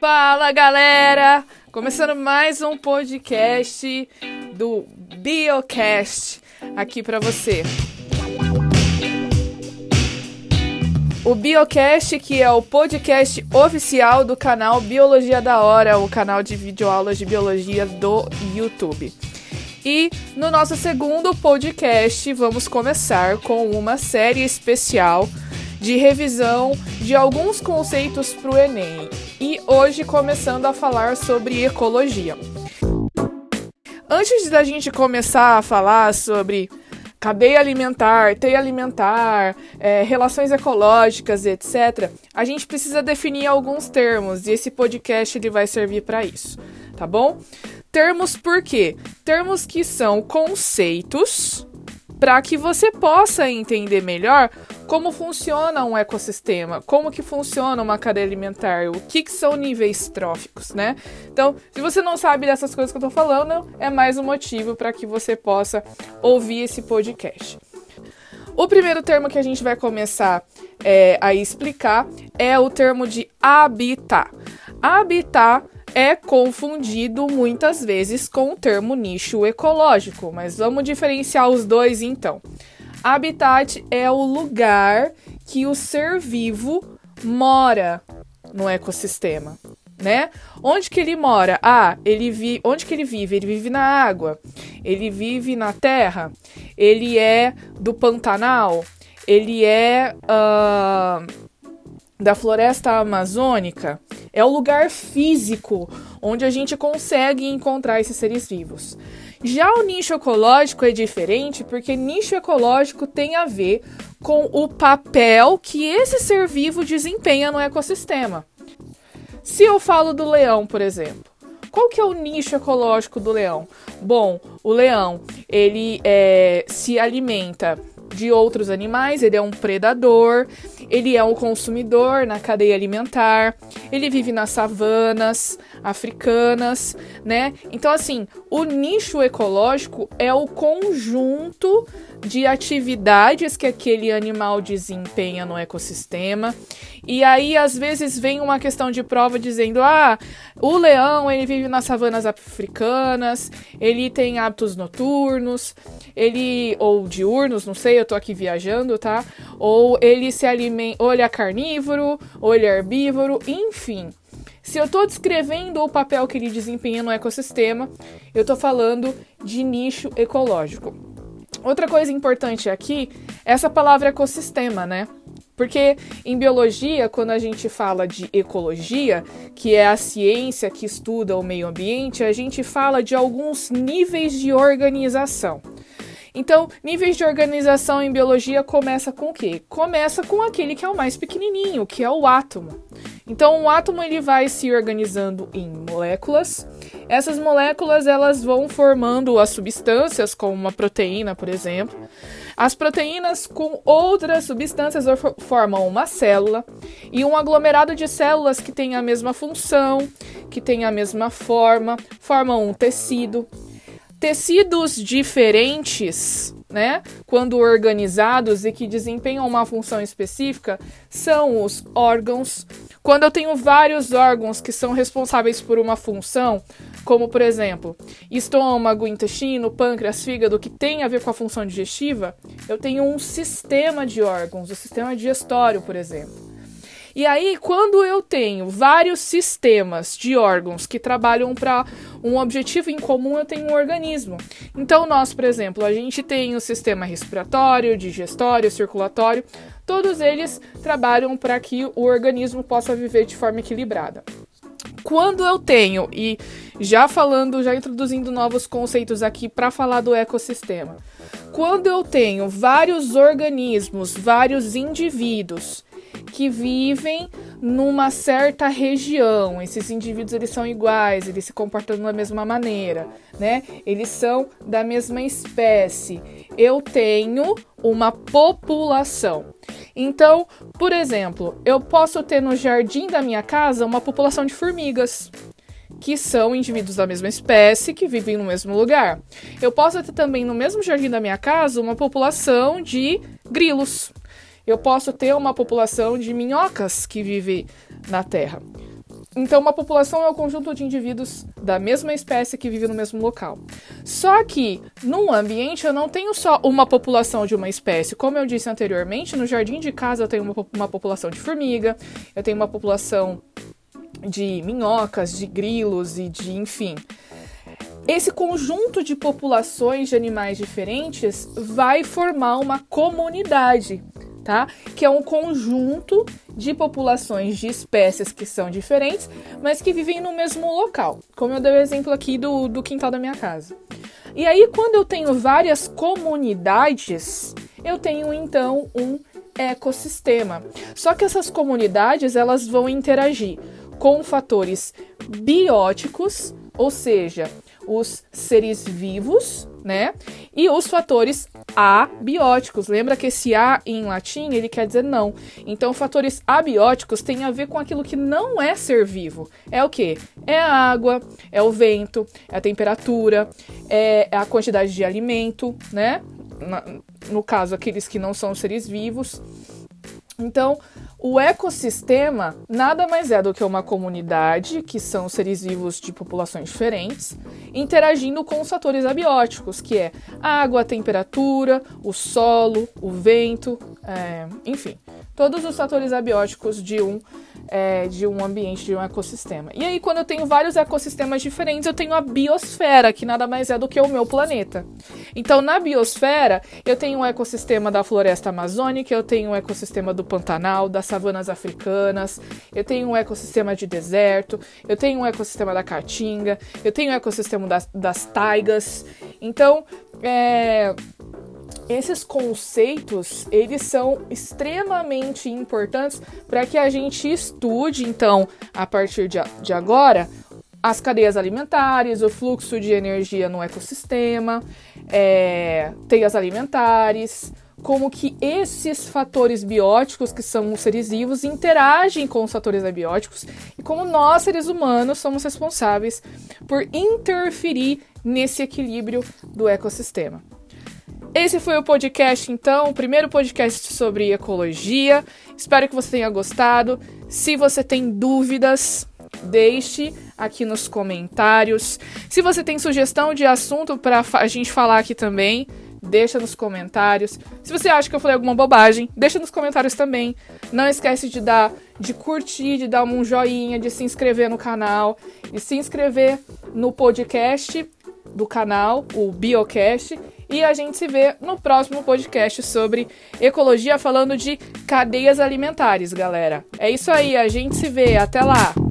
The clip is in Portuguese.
Fala galera! Começando mais um podcast do Biocast aqui para você. O Biocast, que é o podcast oficial do canal Biologia da Hora, o canal de videoaulas de biologia do YouTube. E no nosso segundo podcast, vamos começar com uma série especial de revisão de alguns conceitos para o Enem. E hoje começando a falar sobre ecologia. Antes da gente começar a falar sobre cadeia alimentar, teia alimentar, é, relações ecológicas, etc., a gente precisa definir alguns termos e esse podcast ele vai servir para isso, tá bom? Termos por quê? Termos que são conceitos para que você possa entender melhor como funciona um ecossistema, como que funciona uma cadeia alimentar, o que, que são níveis tróficos, né? Então, se você não sabe dessas coisas que eu tô falando, é mais um motivo para que você possa ouvir esse podcast. O primeiro termo que a gente vai começar é, a explicar é o termo de habitat. Habitat é confundido muitas vezes com o termo nicho ecológico, mas vamos diferenciar os dois então. Habitat é o lugar que o ser vivo mora no ecossistema, né? Onde que ele mora? Ah, ele vi, onde que ele vive? Ele vive na água. Ele vive na terra. Ele é do Pantanal. Ele é uh, da floresta amazônica. É o lugar físico onde a gente consegue encontrar esses seres vivos. Já o nicho ecológico é diferente porque nicho ecológico tem a ver com o papel que esse ser vivo desempenha no ecossistema. Se eu falo do leão, por exemplo, qual que é o nicho ecológico do leão? Bom, o leão ele é, se alimenta de outros animais, ele é um predador, ele é um consumidor na cadeia alimentar, ele vive nas savanas africanas, né? Então, assim, o nicho ecológico é o conjunto de atividades que aquele animal desempenha no ecossistema. E aí, às vezes, vem uma questão de prova dizendo: ah, o leão ele vive nas savanas africanas, ele tem hábitos noturnos, ele. ou diurnos, não sei, eu tô aqui viajando, tá? Ou ele se alimenta, ou ele é carnívoro, ou ele é herbívoro, enfim. Se eu estou descrevendo o papel que ele desempenha no ecossistema, eu estou falando de nicho ecológico. Outra coisa importante aqui é essa palavra ecossistema, né? Porque em biologia, quando a gente fala de ecologia, que é a ciência que estuda o meio ambiente, a gente fala de alguns níveis de organização. Então, níveis de organização em biologia começa com o quê? Começa com aquele que é o mais pequenininho, que é o átomo. Então, o átomo ele vai se organizando em moléculas. Essas moléculas elas vão formando as substâncias, como uma proteína, por exemplo. As proteínas com outras substâncias formam uma célula e um aglomerado de células que tem a mesma função, que tem a mesma forma, formam um tecido. Tecidos diferentes, né, quando organizados e que desempenham uma função específica, são os órgãos. Quando eu tenho vários órgãos que são responsáveis por uma função, como por exemplo, estômago, intestino, pâncreas, fígado, que tem a ver com a função digestiva, eu tenho um sistema de órgãos, o sistema digestório, por exemplo. E aí, quando eu tenho vários sistemas de órgãos que trabalham para um objetivo em comum, eu tenho um organismo. Então, nós, por exemplo, a gente tem o sistema respiratório, digestório, circulatório, todos eles trabalham para que o organismo possa viver de forma equilibrada. Quando eu tenho, e já falando, já introduzindo novos conceitos aqui para falar do ecossistema, quando eu tenho vários organismos, vários indivíduos que vivem numa certa região. Esses indivíduos eles são iguais, eles se comportam da mesma maneira, né? Eles são da mesma espécie. Eu tenho uma população. Então, por exemplo, eu posso ter no jardim da minha casa uma população de formigas que são indivíduos da mesma espécie que vivem no mesmo lugar. Eu posso ter também no mesmo jardim da minha casa uma população de grilos eu posso ter uma população de minhocas que vive na Terra. Então, uma população é o conjunto de indivíduos da mesma espécie que vive no mesmo local. Só que, num ambiente, eu não tenho só uma população de uma espécie. Como eu disse anteriormente, no jardim de casa eu tenho uma, uma população de formiga, eu tenho uma população de minhocas, de grilos e de, enfim. Esse conjunto de populações de animais diferentes vai formar uma comunidade tá? Que é um conjunto de populações de espécies que são diferentes, mas que vivem no mesmo local. Como eu dei o exemplo aqui do, do quintal da minha casa. E aí, quando eu tenho várias comunidades, eu tenho então um ecossistema. Só que essas comunidades elas vão interagir com fatores bióticos, ou seja, os seres vivos, né? E os fatores abióticos. Lembra que esse a em latim ele quer dizer não. Então, fatores abióticos têm a ver com aquilo que não é ser vivo. É o que? É a água, é o vento, é a temperatura, é a quantidade de alimento, né? no caso, aqueles que não são seres vivos. Então, o ecossistema nada mais é do que uma comunidade, que são seres vivos de populações diferentes, interagindo com os fatores abióticos, que é a água, a temperatura, o solo, o vento, é, enfim, todos os fatores abióticos de um é, de um ambiente, de um ecossistema. E aí, quando eu tenho vários ecossistemas diferentes, eu tenho a biosfera, que nada mais é do que o meu planeta. Então, na biosfera, eu tenho um ecossistema da floresta amazônica, eu tenho um ecossistema do Pantanal, das savanas africanas, eu tenho um ecossistema de deserto, eu tenho um ecossistema da caatinga, eu tenho um ecossistema das, das taigas. Então, é esses conceitos, eles são extremamente importantes para que a gente estude, então, a partir de, de agora, as cadeias alimentares, o fluxo de energia no ecossistema, é, teias alimentares, como que esses fatores bióticos, que são os seres vivos, interagem com os fatores abióticos e como nós, seres humanos, somos responsáveis por interferir nesse equilíbrio do ecossistema. Esse foi o podcast, então, o primeiro podcast sobre ecologia. Espero que você tenha gostado. Se você tem dúvidas, deixe aqui nos comentários. Se você tem sugestão de assunto para a gente falar aqui também, deixa nos comentários. Se você acha que eu falei alguma bobagem, deixa nos comentários também. Não esquece de dar, de curtir, de dar um joinha, de se inscrever no canal, de se inscrever no podcast do canal, o Biocast e a gente se vê no próximo podcast sobre ecologia, falando de cadeias alimentares, galera. É isso aí, a gente se vê. Até lá!